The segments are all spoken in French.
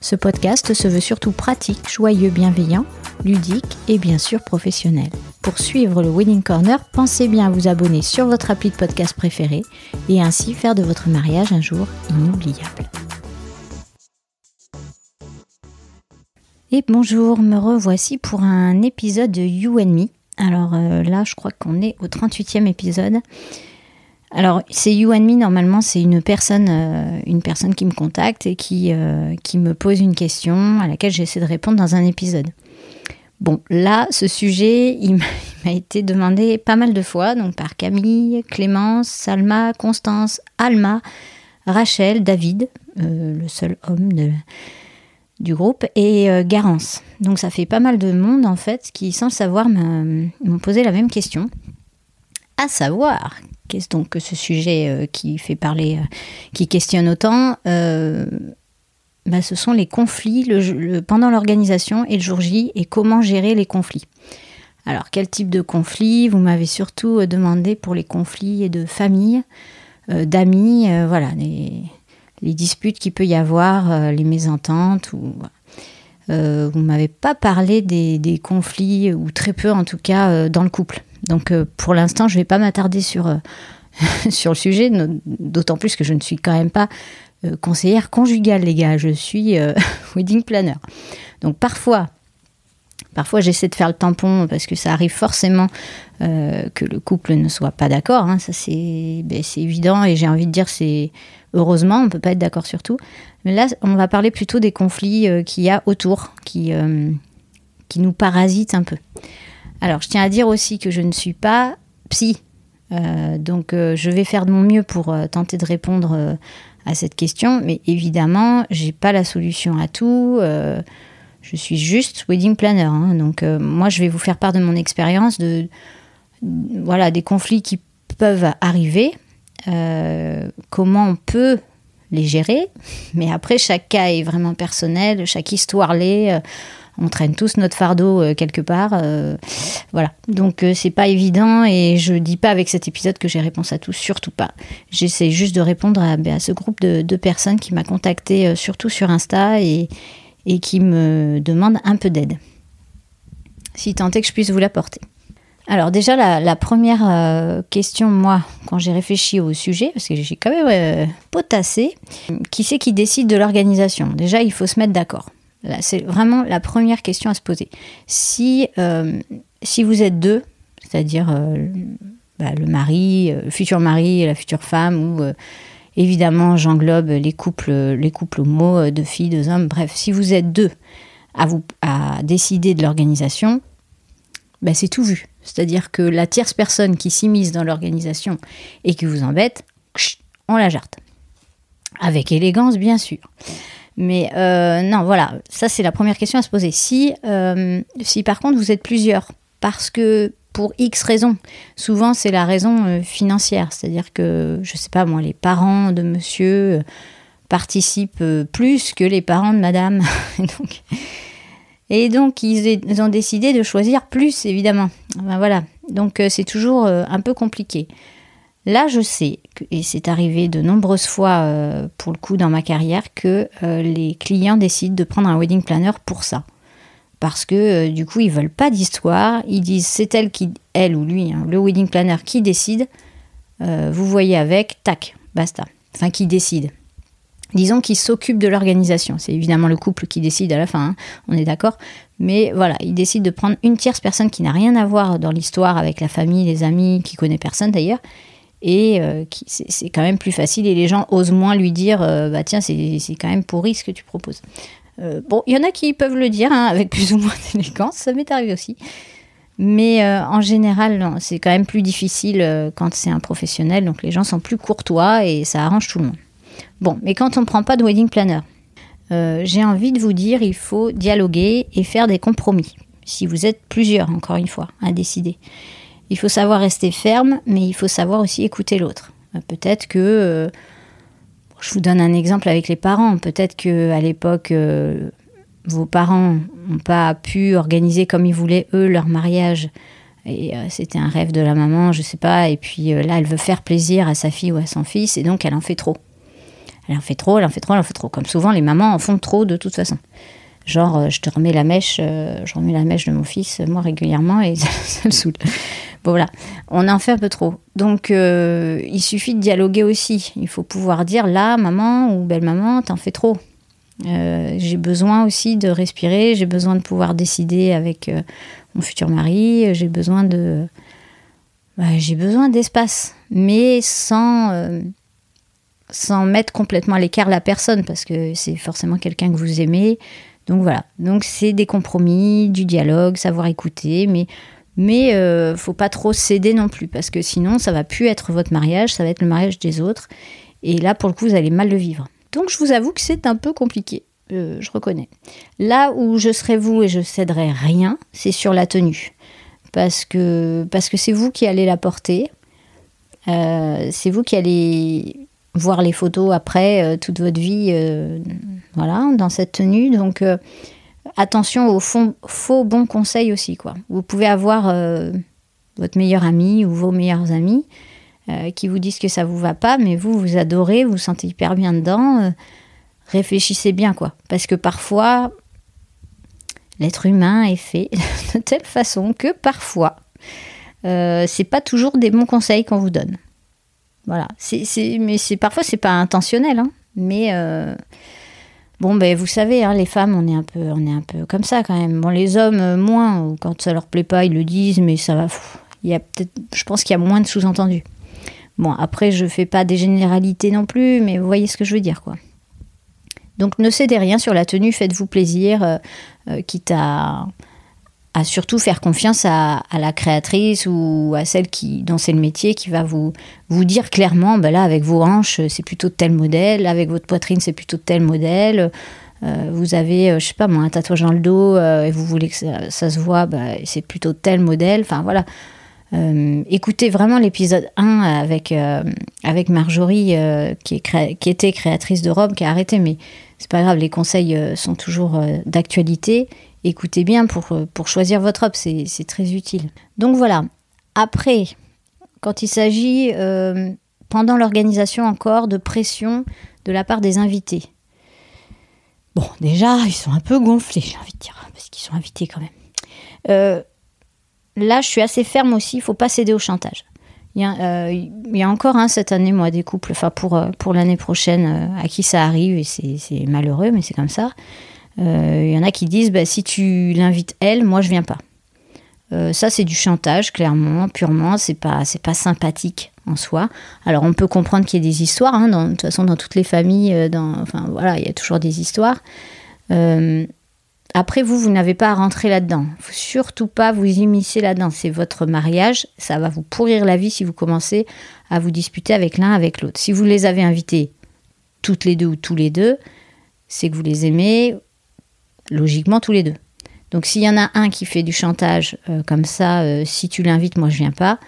Ce podcast se veut surtout pratique, joyeux, bienveillant, ludique et bien sûr professionnel. Pour suivre le Wedding Corner, pensez bien à vous abonner sur votre appli de podcast préféré et ainsi faire de votre mariage un jour inoubliable. Et bonjour, me revoici pour un épisode de You and Me. Alors euh, là, je crois qu'on est au 38e épisode. Alors, c'est You and Me, normalement, c'est une personne, euh, qui me contacte et qui, euh, qui me pose une question à laquelle j'essaie de répondre dans un épisode. Bon, là, ce sujet, il m'a été demandé pas mal de fois, donc par Camille, Clémence, Salma, Constance, Alma, Rachel, David, le seul homme du groupe, et euh, Garance. Donc ça fait pas mal de monde en fait qui, sans le savoir, m'ont posé la même question. À savoir, qu'est-ce donc que ce sujet euh, qui fait parler, euh, qui questionne autant bah, Ce sont les conflits pendant l'organisation et le jour J et comment gérer les conflits. Alors quel type de conflits? Vous m'avez surtout demandé pour les conflits de famille, d'amis, voilà, les, disputes qu'il peut y avoir, les mésententes. Ou, vous ne m'avez pas parlé des, conflits, ou très peu en tout cas, dans le couple. Donc pour l'instant, je ne vais pas m'attarder sur, sur le sujet, d'autant plus que je ne suis quand même pas conseillère conjugale, les gars. Je suis wedding planner. Donc parfois, Parfois, j'essaie de faire le tampon parce que ça arrive forcément que le couple ne soit pas d'accord. Hein. Ça, ben, c'est évident et j'ai envie de dire c'est Heureusement, on ne peut pas être d'accord sur tout. Mais là, on va parler plutôt des conflits euh, qu'il y a autour, qui, euh, qui nous parasitent un peu. Alors, je tiens à dire aussi que je ne suis pas psy. Euh, donc, je vais faire de mon mieux pour tenter de répondre à cette question. Mais évidemment, j'ai pas la solution à tout. je suis juste wedding planner. Hein. donc, moi, je vais vous faire part de mon expérience, de voilà, des conflits qui peuvent arriver euh, comment on peut les gérer. Mais après, chaque cas est vraiment personnel, chaque histoire l'est. Euh, on traîne tous notre fardeau euh, quelque part. voilà. Donc, c'est pas évident et je dis pas avec cet épisode que j'ai réponse à tout, surtout pas. J'essaie juste de répondre à, ben, ce groupe de, personnes qui m'a contacté, surtout sur Insta, et, qui me demandent un peu d'aide. Si tant est que je puisse vous l'apporter. Alors déjà, la, première euh, question, moi, quand j'ai réfléchi au sujet, parce que j'ai quand même euh, potassé, qui c'est qui décide de l'organisation? Déjà, il faut se mettre d'accord. C'est vraiment la première question à se poser. Si, euh, vous êtes deux, c'est-à-dire bah, le mari, le futur mari et la future femme, ou évidemment j'englobe les couples, les couples homo, deux filles, deux hommes, bref, si vous êtes deux à, vous, à décider de l'organisation, bah, c'est tout vu. C'est-à-dire que la tierce personne qui s'immisce dans l'organisation et qui vous embête, on la jarte. Avec élégance, bien sûr. Mais euh, non, voilà, ça c'est la première question à se poser. Si, euh, si par contre vous êtes plusieurs, parce que pour X raisons, souvent c'est la raison euh, financière, c'est-à-dire que, je sais pas moi, les parents de monsieur participent plus que les parents de madame. Et donc, ils, ont décidé de choisir plus, évidemment. voilà. Donc, c'est toujours un peu compliqué. Là, je sais, et c'est arrivé de nombreuses fois euh, pour le coup dans ma carrière, que les clients décident de prendre un wedding planner pour ça. Parce que du coup, ils veulent pas d'histoire. Ils disent c'est elle qui, ou lui, hein, le wedding planner qui décide. vous voyez avec, tac, basta. Enfin, qui décide disons qu'il s'occupe de l'organisation. C'est évidemment le couple qui décide à la fin, hein, on est d'accord. Mais voilà, il décide de prendre une tierce personne qui n'a rien à voir dans l'histoire avec la famille, les amis, qui connaît personne d'ailleurs, et c'est quand même plus facile et les gens osent moins lui dire bah tiens c'est quand même pourri ce que tu proposes. bon, il y en a qui peuvent le dire hein, avec plus ou moins d'élégance, ça m'est arrivé aussi. Mais en général, c'est quand même plus difficile quand c'est un professionnel, donc les gens sont plus courtois et ça arrange tout le monde. Bon, mais quand on ne prend pas de wedding planner, euh, j'ai envie de vous dire, il faut dialoguer et faire des compromis. Si vous êtes plusieurs, encore une fois, à décider. Il faut savoir rester ferme, mais il faut savoir aussi écouter l'autre. Euh, peut-être que, euh, je vous donne un exemple avec les parents, peut-être que à l'époque, vos parents n'ont pas pu organiser comme ils voulaient eux leur mariage. Et c'était un rêve de la maman, je sais pas. Et puis là, elle veut faire plaisir à sa fille ou à son fils, et donc elle en fait trop. Elle en fait trop, elle en fait trop, elle en fait trop. Comme souvent, les mamans en font trop de toute façon. Genre, euh, je te remets la mèche, euh, je remets la mèche de mon fils, euh, moi, régulièrement, et ça, le saoule. Bon, voilà. On en fait un peu trop. Donc, il suffit de dialoguer aussi. Il faut pouvoir dire, là, maman ou belle-maman, t'en fais trop. j'ai besoin aussi de respirer, j'ai besoin de pouvoir décider avec mon futur mari, j'ai besoin de... Bah, j'ai besoin d'espace, mais sans sans mettre complètement à l'écart la personne, parce que c'est forcément quelqu'un que vous aimez. Donc voilà. Donc c'est des compromis, du dialogue, savoir écouter, mais mais euh, faut pas trop céder non plus, parce que sinon ça va plus être votre mariage, ça va être le mariage des autres. Et là, pour le coup, vous allez mal le vivre. Donc je vous avoue que c'est un peu compliqué. Euh, je reconnais. Là où je serai vous et je céderai rien, c'est sur la tenue. Parce que parce que c'est vous qui allez la porter. Euh, c'est vous qui allez voir les photos après euh, toute votre vie, euh, voilà, dans cette tenue. Donc euh, attention aux faux bons conseils aussi, quoi. Vous pouvez avoir votre meilleur ami ou vos meilleurs amis qui vous disent que ça vous va pas, mais vous vous adorez, vous vous sentez hyper bien dedans. réfléchissez bien, quoi, parce que parfois l'être humain est fait de telle façon que parfois c'est pas toujours des bons conseils qu'on vous donne. Voilà. C'est, mais c'est parfois c'est pas intentionnel, hein. mais euh, bon ben vous savez, hein, les femmes on est un peu on est un peu comme ça quand même. Bon les hommes euh, moins quand ça leur plaît pas ils le disent, mais ça va. Il y a peut-être, je pense qu'il y a moins de sous-entendus. Bon après je fais pas des généralités non plus, mais vous voyez ce que je veux dire quoi. Donc ne cédez rien sur la tenue, faites-vous plaisir, euh, quitte à surtout faire confiance à, la créatrice ou à celle qui, dont c'est le métier, qui va vous, dire clairement, ben là, avec vos hanches, c'est plutôt tel modèle, avec votre poitrine, c'est plutôt tel modèle. Euh, vous avez, euh, je sais pas moi, un tatouage dans le dos euh, et vous voulez que ça, se voit, ben, c'est plutôt tel modèle. Enfin voilà. écoutez vraiment l'épisode 1 avec, Marjorie, qui était créatrice de robes, qui a arrêté, mais c'est pas grave, les conseils sont toujours d'actualité écoutez bien pour, euh, choisir votre robe, c'est très utile. Donc voilà, après, quand il s'agit, euh, pendant l'organisation encore, de pression de la part des invités. Bon, déjà, ils sont un peu gonflés, j'ai envie de dire, parce qu'ils sont invités quand même. Euh, là, je suis assez ferme aussi, il faut pas céder au chantage. Il y, a, il y a encore hein, cette année, moi, des couples, enfin pour, pour l'année prochaine, à qui ça arrive, et c'est malheureux, mais c'est comme ça. Il euh, y en a qui disent bah, si tu l'invites elle, moi je viens pas. Euh, ça c'est du chantage clairement, purement. C'est pas c'est pas sympathique en soi. Alors on peut comprendre qu'il y ait des histoires. Hein, de toute façon dans toutes les familles, euh, dans, enfin voilà, il y a toujours des histoires. après vous, vous n'avez pas à rentrer là-dedans. Faut surtout pas vous immiscer là-dedans. C'est votre mariage. Ça va vous pourrir la vie si vous commencez à vous disputer avec l'un avec l'autre. Si vous les avez invités toutes les deux ou tous les deux, c'est que vous les aimez, logiquement tous les deux. Donc s'il y en a un qui fait du chantage euh, comme ça, euh, si tu l'invites, moi je viens pas,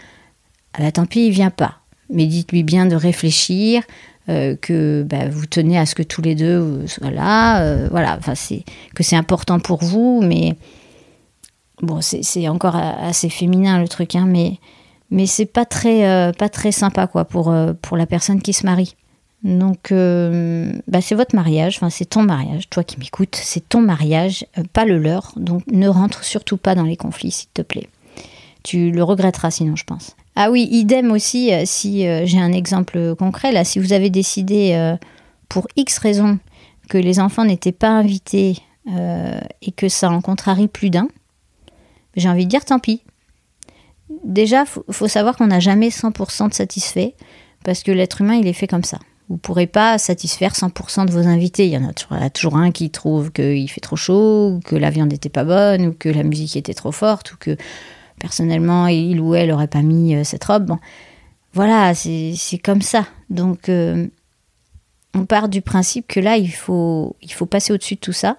ah bah, tant pis, il vient pas. Mais dites-lui bien de réfléchir, euh, que bah, vous tenez à ce que tous les deux soient là, voilà, enfin c'est que c'est important pour vous, mais bon c'est encore assez féminin le truc, hein, mais mais c'est pas très pas très sympa quoi pour pour la personne qui se marie. Donc, euh, bah, c'est votre mariage, enfin, c'est ton mariage, toi qui m'écoutes, c'est ton mariage, euh, pas le leur. Donc, ne rentre surtout pas dans les conflits, s'il te plaît. Tu le regretteras sinon, je pense. Ah oui, idem aussi, euh, si j'ai un exemple concret, là, si vous avez décidé pour X raisons que les enfants n'étaient pas invités et que ça en contrarie plus d'un, j'ai envie de dire tant pis. déjà, il faut, savoir qu'on n'a jamais 100% de satisfait, parce que l'être humain, il est fait comme ça. Vous pourrez pas satisfaire 100% de vos invités. Il y en a toujours, un qui trouve qu'il fait trop chaud, que la viande n'était pas bonne, ou que la musique était trop forte, ou que personnellement, il ou elle n'aurait pas mis euh, cette robe. Voilà, c'est comme ça. Donc, euh, on part du principe que là, il faut, passer au-dessus de tout ça.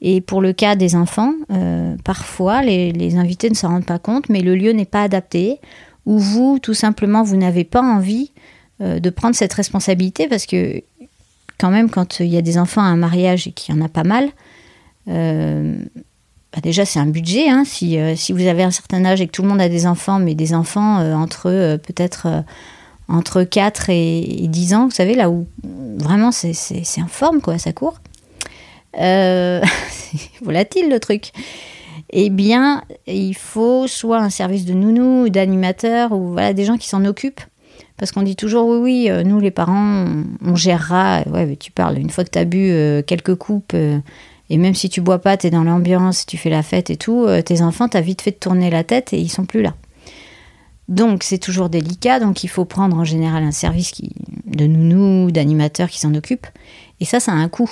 Et pour le cas des enfants, euh, parfois, les, invités ne s'en rendent pas compte, mais le lieu n'est pas adapté, ou vous, tout simplement, vous n'avez pas envie euh, de prendre cette responsabilité, parce que quand même, quand il y a des enfants à un mariage et qu'il y en a pas mal, euh, bah déjà c'est un budget. Hein. si, si, vous avez un certain âge et que tout le monde a des enfants, mais des enfants entre peut-être entre 4 et, 10 ans, vous savez, là où vraiment c'est en forme, quoi, ça court. Euh, volatile le truc. Eh bien, il faut soit un service de nounou, d'animateur, ou voilà, des gens qui s'en occupent. Parce qu'on dit toujours, oui, oui, euh, nous les parents, on, gérera. Ouais, mais tu parles, une fois que tu as bu euh, quelques coupes, et même si tu bois pas, tu es dans l'ambiance, tu fais la fête et tout, tes enfants, tu as vite fait de tourner la tête et ils sont plus là. Donc c'est toujours délicat, donc il faut prendre en général un service qui, de nounou, d'animateur qui s'en occupe. Et ça, ça a un coût.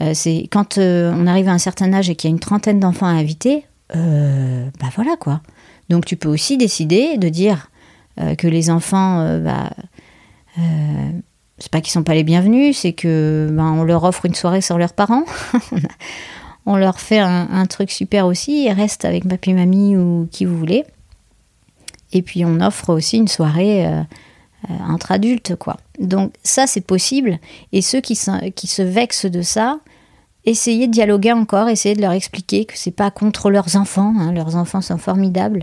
Euh, c'est quand euh, on arrive à un certain âge et qu'il y a une trentaine d'enfants à inviter, euh, bah voilà quoi. Donc tu peux aussi décider de dire que les enfants, bah, c'est pas qu'ils sont pas les bienvenus, c'est que bah, on leur offre une soirée sans leurs parents. on leur fait un, truc super aussi, ils restent avec papy, mamie ou qui vous voulez. Et puis on offre aussi une soirée entre adultes, quoi. Donc ça, c'est possible. Et ceux qui, qui se vexent de ça, essayez de dialoguer encore, essayez de leur expliquer que c'est pas contre leurs enfants. Hein. leurs enfants sont formidables,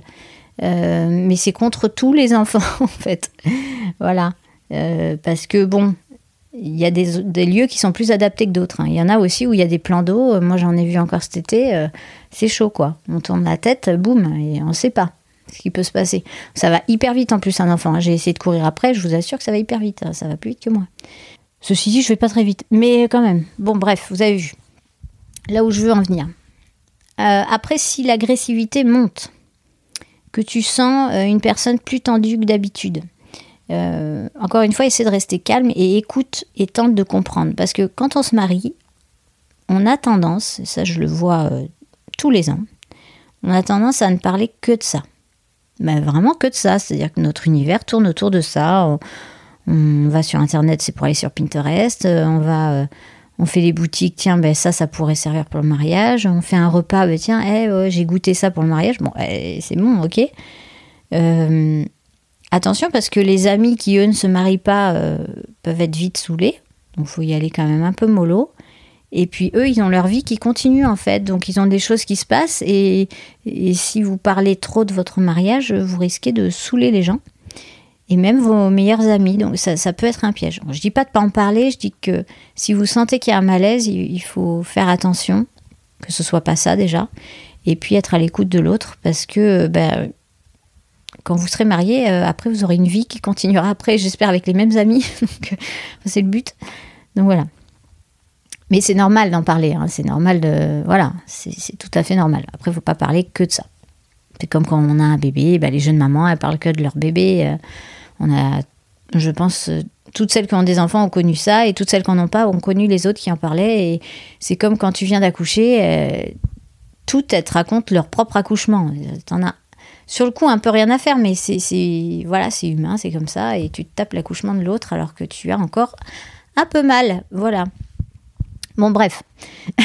euh, mais c'est contre tous les enfants en fait. voilà, euh, parce que bon, il y a des, lieux qui sont plus adaptés que d'autres. Hein. Il y en a aussi où il y a des plans d'eau. Moi, j'en ai vu encore cet été. Euh, c'est chaud, quoi. On tourne la tête, boum, et on ne sait pas ce qui peut se passer. Ça va hyper vite en plus un enfant. Hein. J'ai essayé de courir après, je vous assure que ça va hyper vite. Hein. Ça va plus vite que moi. Ceci dit, je vais pas très vite. Mais quand même. Bon, bref, vous avez vu. Là où je veux en venir. Euh, après, si l'agressivité monte, tu sens euh, une personne plus tendue que d'habitude, euh, encore une fois, essaie de rester calme et écoute et tente de comprendre. Parce que quand on se marie, on a tendance, et ça je le vois tous les ans, on a tendance à ne parler que de ça mais vraiment que de ça. C'est-à-dire que notre univers tourne autour de ça. On, va sur Internet, c'est pour aller sur Pinterest. Euh, on va, euh, on fait les boutiques. Tiens, ben ça, ça pourrait servir pour le mariage. On fait un repas. Ben tiens, eh, j'ai goûté ça pour le mariage. Bon, eh, c'est bon, ok. Euh, attention parce que les amis qui eux ne se marient pas peuvent être vite saoulés. Donc, faut y aller quand même un peu mollo. Et puis eux, ils ont leur vie qui continue en fait. Donc ils ont des choses qui se passent. Et, si vous parlez trop de votre mariage, vous risquez de saouler les gens. Et même vos meilleurs amis. Donc ça, peut être un piège. Je dis pas de pas en parler. Je dis que si vous sentez qu'il y a un malaise, il, faut faire attention. Que ce soit pas ça déjà. Et puis être à l'écoute de l'autre. Parce que ben, quand vous serez marié, euh, après vous aurez une vie qui continuera après, j'espère, avec les mêmes amis. c'est le but. Donc voilà. Mais c'est normal d'en parler, hein. c'est normal de. Voilà, c'est tout à fait normal. Après, il ne faut pas parler que de ça. C'est comme quand on a un bébé, bah, les jeunes mamans, elles parlent que de leur bébé. Euh, on a, je pense, euh, toutes celles qui ont des enfants ont connu ça, et toutes celles qui n'en ont pas ont connu les autres qui en parlaient. Et c'est comme quand tu viens d'accoucher, euh, toutes elles te racontent leur propre accouchement. T'en as sur le coup un peu rien à faire, mais c'est voilà, c'est humain, c'est comme ça, et tu te tapes l'accouchement de l'autre alors que tu as encore un peu mal. Voilà. Bon, bref.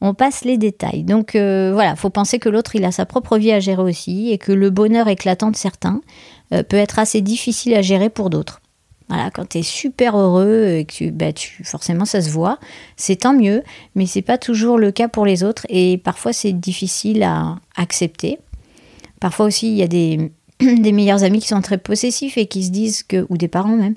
on passe les détails. Donc euh, voilà, faut penser que l'autre, il a sa propre vie à gérer aussi et que le bonheur éclatant de certains euh, peut être assez difficile à gérer pour d'autres. Voilà, quand tu es super heureux et que tu, bah, tu, forcément ça se voit, c'est tant mieux, mais c'est pas toujours le cas pour les autres et parfois c'est difficile à accepter. Parfois aussi, il y a des, des meilleurs amis qui sont très possessifs et qui se disent que, ou des parents même,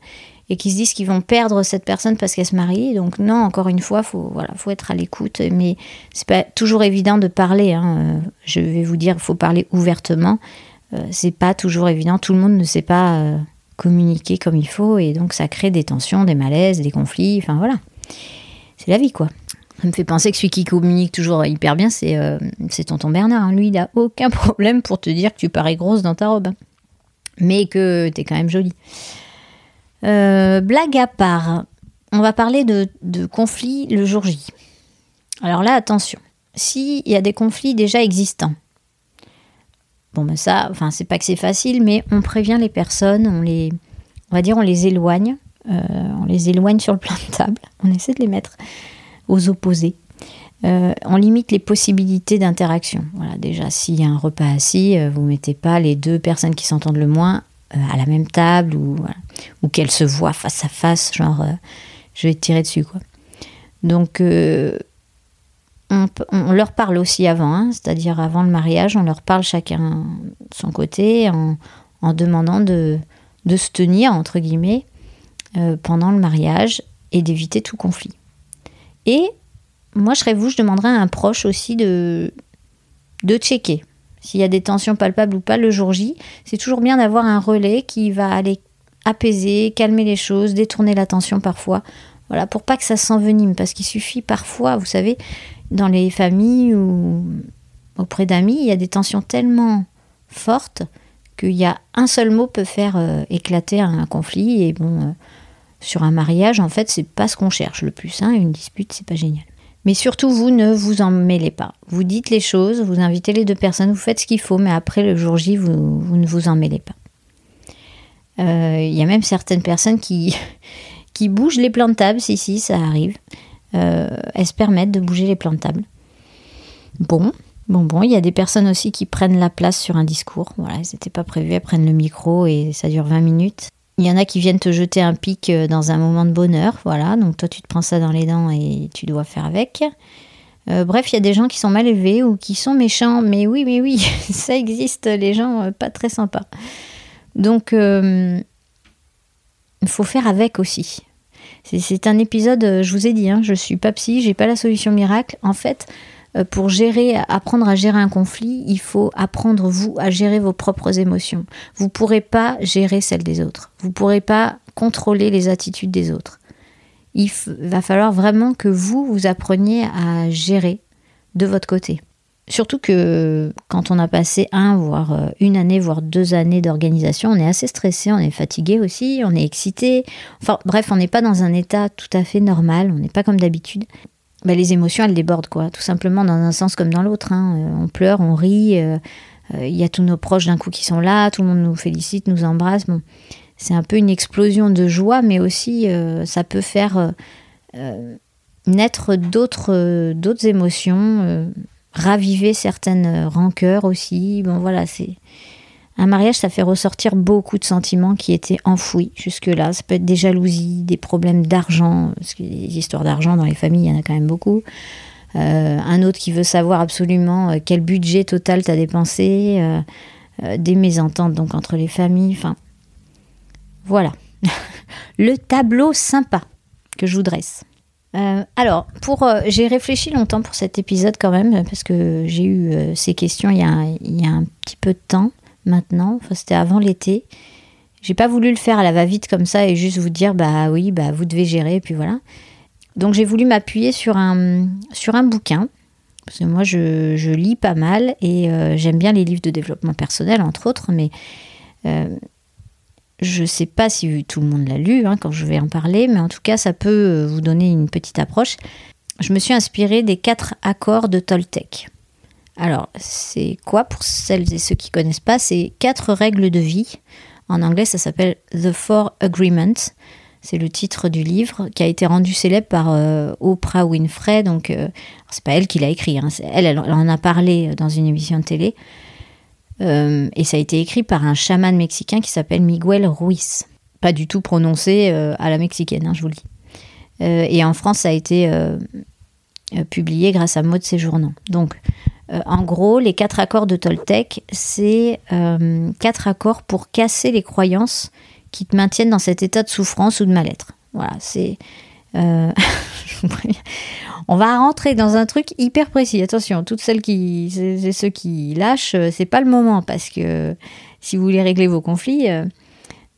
et qui se disent qu'ils vont perdre cette personne parce qu'elle se marie. Donc non, encore une fois, faut voilà, faut être à l'écoute. Mais c'est pas toujours évident de parler. Hein. Euh, je vais vous dire, faut parler ouvertement. Euh, c'est pas toujours évident. Tout le monde ne sait pas euh, communiquer comme il faut et donc ça crée des tensions, des malaises, des conflits. Enfin voilà, c'est la vie quoi. Ça me fait penser que celui qui communique toujours hyper bien, c'est c'est tonton Bernard. Lui, il n'a aucun problème pour te dire que tu parais grosse dans ta robe. Mais que tu es quand même jolie. Blague à part, on va parler de, conflits le jour J. Alors là, attention. S'il y a des conflits déjà existants, bon ben ça, enfin c'est pas que c'est facile, mais on prévient les personnes, on les, on va dire, on les éloigne, euh, on les éloigne sur le plan de table, on essaie de les mettre aux opposés. Euh, on limite les possibilités d'interaction. Voilà, déjà, s'il y a un repas assis, euh, vous mettez pas les deux personnes qui s'entendent le moins à la même table ou, ou qu'elles se voient face à face, genre je vais te tirer dessus quoi. Donc on, leur parle aussi avant, hein, c'est-à-dire avant le mariage, on leur parle chacun de son côté en, demandant de, se tenir, entre guillemets, euh, pendant le mariage et d'éviter tout conflit. Et moi, je serais vous, je demanderais à un proche aussi de, de checker s'il y a des tensions palpables ou pas le jour J. C'est toujours bien d'avoir un relais qui va aller apaiser, calmer les choses, détourner l'attention parfois. Voilà, pour pas que ça s'envenime, parce qu'il suffit parfois, vous savez, dans les familles ou auprès d'amis, il y a des tensions tellement fortes qu'il y a un seul mot peut faire euh, éclater un conflit. Et bon, euh, sur un mariage, en fait, c'est pas ce qu'on cherche le plus. Hein. Une dispute, c'est pas génial. Mais surtout, vous ne vous en mêlez pas. Vous dites les choses, vous invitez les deux personnes, vous faites ce qu'il faut, mais après le jour J, vous, ne vous en mêlez pas. Euh, il y a même certaines personnes qui, qui bougent les table, si, si, ça arrive. Euh, elles se permettent de bouger les table. Bon, bon, bon, il y a des personnes aussi qui prennent la place sur un discours. Voilà, elles n'étaient pas prévues, elles prennent le micro et ça dure 20 minutes. Il y en a qui viennent te jeter un pic euh, dans un moment de bonheur, voilà, donc toi tu te prends ça dans les dents et tu dois faire avec. Euh, bref, il y a des gens qui sont mal élevés ou qui sont méchants, mais oui, oui, oui, ça existe, les gens pas très sympas. Donc, il faut faire avec aussi. C'est un épisode, euh, je vous ai dit, hein, je suis pas psy, j'ai pas la solution miracle. En fait, euh, pour gérer, apprendre à gérer un conflit, il faut apprendre vous à gérer vos propres émotions. Vous pourrez pas gérer celles des autres. Vous pourrez pas contrôler les attitudes des autres. Il va falloir vraiment que vous vous appreniez à gérer de votre côté. Surtout que quand on a passé un, voire euh, une année, voire deux années d'organisation, on est assez stressé, on est fatigué aussi, on est excité. Bref, on n'est pas dans un état tout à fait normal, on n'est pas comme d'habitude. Ben, les émotions, elles débordent, quoi. Tout simplement dans un sens comme dans l'autre. Hein. Euh, on pleure, on rit, euh, il y a tous nos proches d'un coup qui sont là, tout le monde nous félicite, nous embrasse. Bon, c'est un peu une explosion de joie, mais aussi ça peut faire naître d'autres d'autres émotions raviver certaines rancœurs aussi. Bon voilà, c'est un mariage, ça fait ressortir beaucoup de sentiments qui étaient enfouis jusque-là. Ça peut être des jalousies, des problèmes d'argent, parce que les histoires d'argent dans les familles, il y en a quand même beaucoup. Euh, un autre qui veut savoir absolument euh, quel budget total tu as dépensé, euh, des mésententes donc entre les familles, enfin voilà. Le tableau sympa que je vous dresse. Alors, pour, j'ai réfléchi longtemps pour cet épisode quand même, parce que j'ai eu ces questions il y, a, un petit peu de temps maintenant, c'était avant l'été. J'ai pas voulu le faire à la va-vite comme ça et juste vous dire, bah oui, bah vous devez gérer, et puis voilà. Donc j'ai voulu m'appuyer sur un, sur un bouquin, parce que moi je, je lis pas mal et j'aime bien les livres de développement personnel, entre autres, mais je ne sais pas si tout le monde l'a lu hein, quand je vais en parler, mais en tout cas, ça peut euh, vous donner une petite approche. Je me suis inspirée des quatre accords de Toltec. Alors, c'est quoi pour celles et ceux qui ne connaissent pas? C'est quatre règles de vie. En anglais, ça s'appelle The Four Agreements. C'est le titre du livre qui a été rendu célèbre par euh, Oprah Winfrey. Donc, euh, c'est pas elle qui l'a écrit. Hein, elle, elle, en a parlé dans une émission de télé. Euh, et ça a été écrit par un chaman mexicain qui s'appelle Miguel Ruiz. Pas du tout prononcé euh, à la mexicaine, hein, je vous le dis. Euh, et en France, ça a été publié grâce à Maud Séjournant. Donc, en gros, les quatre accords de Toltec, c'est quatre accords pour casser les croyances qui te maintiennent dans cet état de souffrance ou de mal-être. Voilà, c'est. On va rentrer dans un truc hyper précis. Attention, toutes celles qui, ceux qui lâchent, euh, c'est pas le moment parce que si vous voulez régler vos conflits, euh,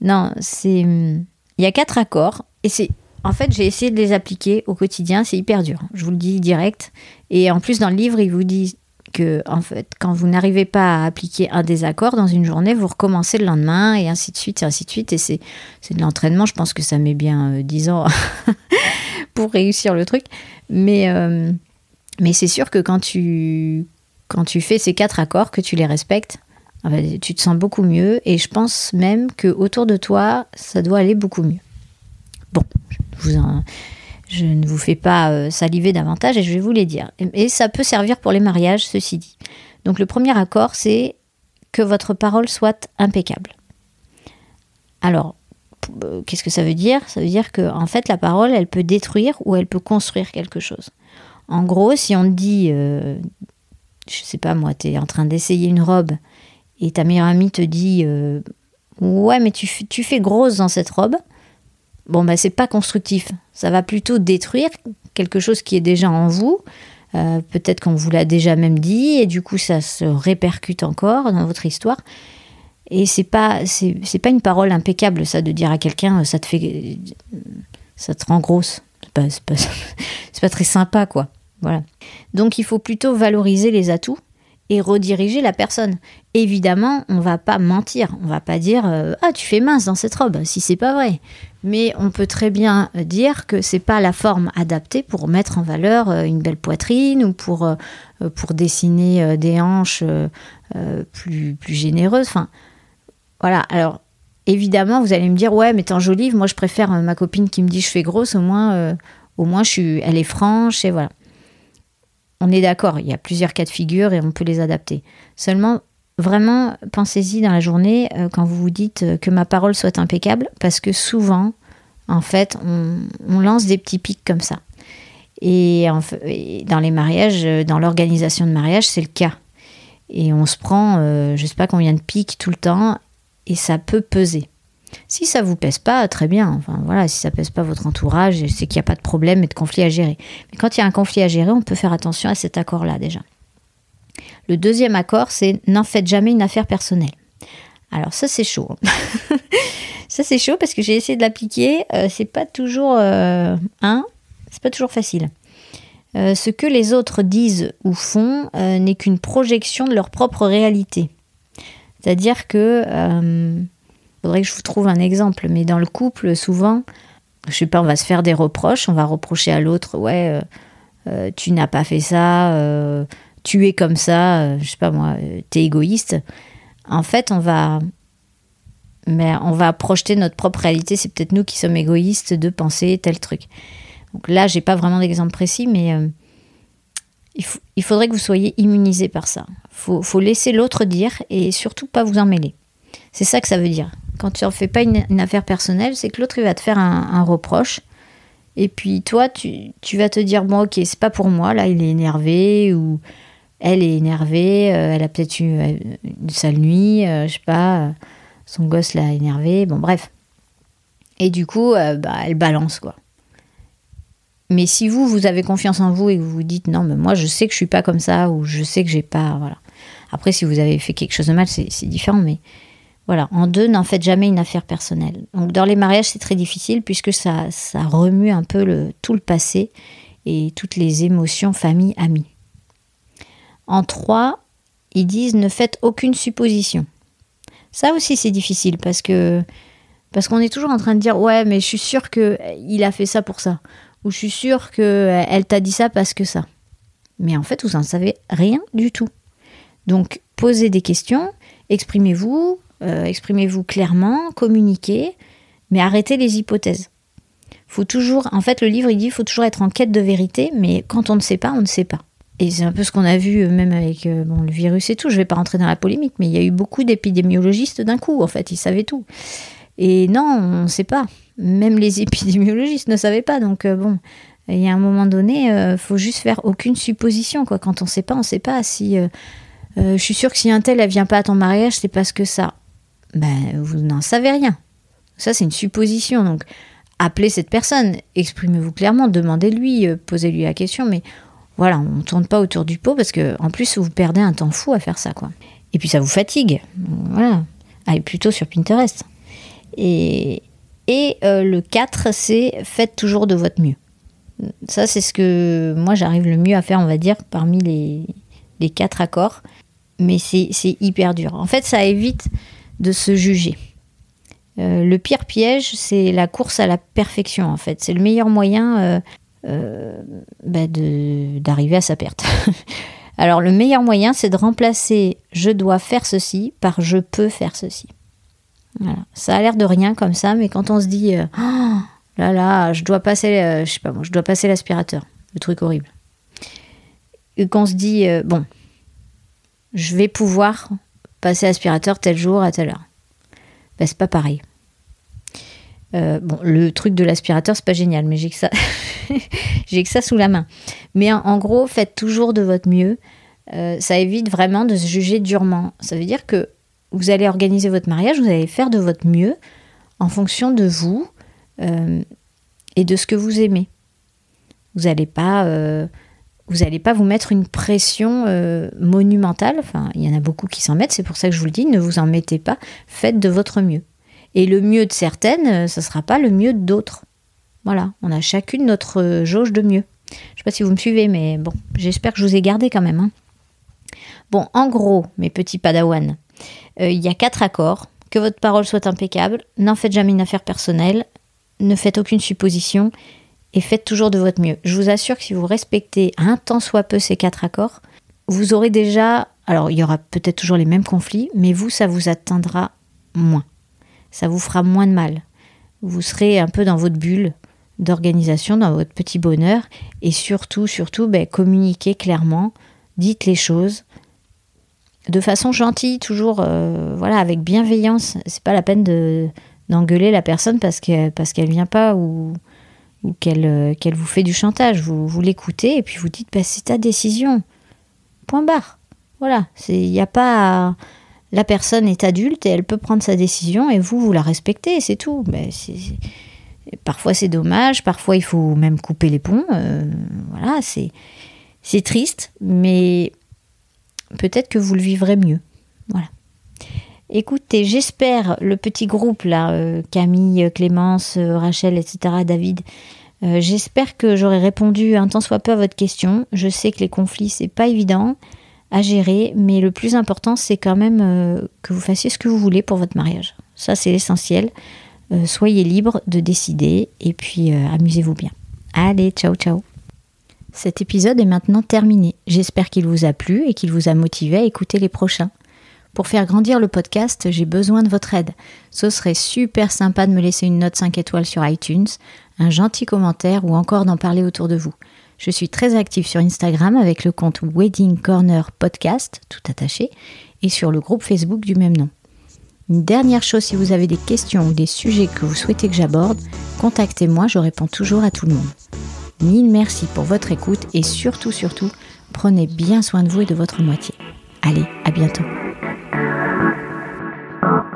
non, c'est, il y a quatre accords et c'est, en fait, j'ai essayé de les appliquer au quotidien. C'est hyper dur. Je vous le dis direct. Et en plus, dans le livre, il vous dit que, en fait, quand vous n'arrivez pas à appliquer un désaccord dans une journée, vous recommencez le lendemain et ainsi de suite et ainsi de suite. Et c'est, de l'entraînement. Je pense que ça met bien 10 euh, ans pour réussir le truc. Mais, euh, mais c'est sûr que quand tu, quand tu fais ces quatre accords, que tu les respectes, tu te sens beaucoup mieux. Et je pense même que autour de toi, ça doit aller beaucoup mieux. Bon, je, ne vous fais pas euh, saliver davantage et je vais vous les dire. Et, ça peut servir pour les mariages, ceci dit. Donc le premier accord, c'est que votre parole soit impeccable. Alors, euh, qu'est-ce que ça veut dire? Ça veut dire que fait, la parole, elle peut détruire ou elle peut construire quelque chose. En gros, si on dit, euh, je sais pas moi, tu es en train d'essayer une robe et ta meilleure amie te dit, ouais, mais tu fais grosse dans cette robe, bon, bah, c'est pas constructif. Ça va plutôt détruire quelque chose qui est déjà en vous. Euh, peut-être qu'on vous l'a déjà même dit, et du coup, ça se répercute encore dans votre histoire. Et c'est pas, c'est, pas une parole impeccable, ça, de dire à quelqu'un, ça te fait, ça te rend grosse. C'est pas, pas, c'est pas très sympa, quoi. Voilà. Donc, il faut plutôt valoriser les atouts et rediriger la personne. Évidemment, on va pas mentir, on va pas dire euh, ah tu fais mince dans cette robe si c'est pas vrai. Mais on peut très bien dire que c'est pas la forme adaptée pour mettre en valeur euh, une belle poitrine ou pour euh, pour dessiner des hanches plus plus généreuses. Enfin voilà. Alors évidemment, vous allez me dire ouais mais tant jolie, moi je préfère ma copine qui me dit je fais grosse au moins au moins je suis elle est franche et voilà on est d'accord, il y a plusieurs cas de figure et on peut les adapter. Seulement, vraiment, pensez-y dans la journée euh, quand vous vous dites euh, que ma parole soit impeccable, parce que souvent, en fait, on, lance des petits pics comme ça. Et, dans les mariages, euh, dans l'organisation de mariage, c'est le cas. Et on se prend, je ne sais pas combien de pics tout le temps, et ça peut peser. Si ça vous pèse pas, très bien. Enfin voilà, si ça pèse pas votre entourage, c'est qu'il n'y a pas de problème et de conflit à gérer. Mais quand il y a un conflit à gérer, on peut faire attention à cet accord-là déjà. Le deuxième accord, c'est n'en faites jamais une affaire personnelle. Alors ça c'est chaud. Hein. ça c'est chaud parce que j'ai essayé de l'appliquer. Euh, c'est pas toujours euh, c'est pas toujours facile. Euh, ce que les autres disent ou font n'est qu'une projection de leur propre réalité. C'est-à-dire que faudrait que je vous trouve un exemple. Mais dans le couple, souvent, je sais pas, on va se faire des reproches, on va reprocher à l'autre, ouais, euh, euh, tu n'as pas fait ça, euh, tu es comme ça, je sais pas moi, tu es égoïste. En fait, on va, mais on va projeter notre propre réalité. C'est peut-être nous qui sommes égoïstes de penser tel truc. Donc là, j'ai pas vraiment d'exemple précis, mais il, il, faudrait que vous soyez immunisé par ça. Faut, faut laisser l'autre dire et surtout pas vous en mêler. C'est ça que ça veut dire. Quand tu en fais pas une, affaire personnelle, c'est que l'autre il va te faire un, reproche. Et puis toi, tu, vas te dire bon ok, c'est pas pour moi, là il est énervé ou elle est énervée, euh, elle a peut-être eu euh, une sale nuit, euh, je sais pas, son gosse l'a énervé, bon bref. Et du coup, bah, elle balance quoi. Mais si vous, vous avez confiance en vous et que vous vous dites non, mais moi je sais que je suis pas comme ça ou je sais que j'ai pas, voilà. Après, si vous avez fait quelque chose de mal, c'est différent, mais voilà, en deux, n'en faites jamais une affaire personnelle. Donc dans les mariages, c'est très difficile puisque ça, remue un peu tout le passé et toutes les émotions famille, amis. En trois, ils disent ne faites aucune supposition. Ça aussi, c'est difficile parce que parce qu'on est toujours en train de dire ouais, mais je suis sûre que il a fait ça pour ça, ou je suis sûre que elle t'a dit ça parce que ça. Mais en fait, vous n'en savez rien du tout. Donc, posez des questions, exprimez-vous, euh, exprimez-vous clairement, communiquez, mais arrêtez les hypothèses. Faut toujours, en fait, le livre il dit, faut toujours être en quête de vérité, mais quand on ne sait pas, on ne sait pas. Et c'est un peu ce qu'on a vu euh, même avec euh, bon, le virus et tout. Je ne vais pas rentrer dans la polémique, mais il y a eu beaucoup d'épidémiologistes d'un coup. En fait, ils savaient tout. Et non, on ne sait pas. Même les épidémiologistes ne savaient pas. Donc bon, il y a un moment donné, il faut juste faire aucune supposition. Quoi. Quand on ne sait pas, on ne sait pas. Si je suis sûre que si un tel ne vient pas à ton mariage, c'est parce que ça ben, vous n'en savez rien. Ça, c'est une supposition. Donc, appelez cette personne, exprimez-vous clairement, demandez-lui, euh, posez-lui la question, mais voilà, on ne tourne pas autour du pot parce que, en plus, vous perdez un temps fou à faire ça, quoi. Et puis, ça vous fatigue. Voilà. Allez plutôt sur Pinterest. Et, Et euh, le 4, c'est faites toujours de votre mieux. Ça, c'est ce que moi j'arrive le mieux à faire, on va dire, parmi les, les quatre accords. Mais c'est hyper dur. En fait, ça évite de se juger. Euh, le pire piège, c'est la course à la perfection, en fait. C'est le meilleur moyen euh, euh, bah, d'arriver à sa perte. Alors, le meilleur moyen, c'est de remplacer je dois faire ceci par je peux faire ceci. Ça a l'air de rien comme ça, mais quand on se dit oh, là là, je dois passer, je sais pas moi, je dois passer l'aspirateur, le truc horrible. Et qu'on se dit bon, je vais pouvoir passer l'aspirateur tel jour à telle heure. Ben, c'est pas pareil. Euh, bon, le truc de l'aspirateur, c'est pas génial, mais j'ai que ça, j'ai que ça sous la main. Mais en, gros, faites toujours de votre mieux. Euh, ça évite vraiment de se juger durement. Ça veut dire que vous allez organiser votre mariage, vous allez faire de votre mieux en fonction de vous euh, et de ce que vous aimez. Vous n'allez pas vous n'allez pas vous mettre une pression euh, monumentale. Enfin, il y en a beaucoup qui s'en mettent, c'est pour ça que je vous le dis, ne vous en mettez pas, faites de votre mieux. Et le mieux de certaines, euh, ça ne sera pas le mieux d'autres. Voilà, on a chacune notre euh, jauge de mieux. Je ne sais pas si vous me suivez, mais bon, j'espère que je vous ai gardé quand même. Hein. Bon, en gros, mes petits padawans, il y a quatre accords. Que votre parole soit impeccable, n'en faites jamais une affaire personnelle, ne faites aucune supposition et faites toujours de votre mieux. Je vous assure que si vous respectez un tant soit peu ces quatre accords, vous aurez déjà, alors il y aura peut-être toujours les mêmes conflits, mais vous, ça vous atteindra moins. Ça vous fera moins de mal. Vous serez un peu dans votre bulle d'organisation, dans votre petit bonheur, et surtout, surtout, ben, communiquez clairement, dites les choses de façon gentille, toujours, euh, voilà, avec bienveillance. C'est pas la peine de d'engueuler la personne parce qu'elle parce qu'elle vient pas ou ou euh, qu'elle vous fait du chantage. Vous, vous l'écoutez et puis vous dites bah, c'est ta décision. Point barre. Voilà. Il n'y a pas. La personne est adulte et elle peut prendre sa décision et vous, vous la respectez, c'est tout. Mais Parfois c'est dommage, parfois il faut même couper les ponts. Euh, voilà, c'est triste, mais peut-être que vous le vivrez mieux. Voilà. Écoutez, j'espère le petit groupe là, euh, Camille, Clémence, euh, Rachel, etc., David, euh, j'espère que j'aurai répondu un tant soit peu à votre question. Je sais que les conflits, c'est pas évident à gérer, mais le plus important, c'est quand même que vous fassiez ce que vous voulez pour votre mariage. Ça, c'est l'essentiel. soyez libre de décider et puis amusez-vous bien. Allez, ciao, ciao. Cet épisode est maintenant terminé. J'espère qu'il vous a plu et qu'il vous a motivé à écouter les prochains. Pour faire grandir le podcast, j'ai besoin de votre aide. Ce serait super sympa de me laisser une note 5 étoiles sur iTunes, un gentil commentaire ou encore d'en parler autour de vous. Je suis très active sur Instagram avec le compte Wedding Corner Podcast, tout attaché, et sur le groupe Facebook du même nom. Une dernière chose, si vous avez des questions ou des sujets que vous souhaitez que j'aborde, contactez-moi, je réponds toujours à tout le monde. Mille merci pour votre écoute et surtout, surtout, prenez bien soin de vous et de votre moitié. Allez, à bientôt. Thank you.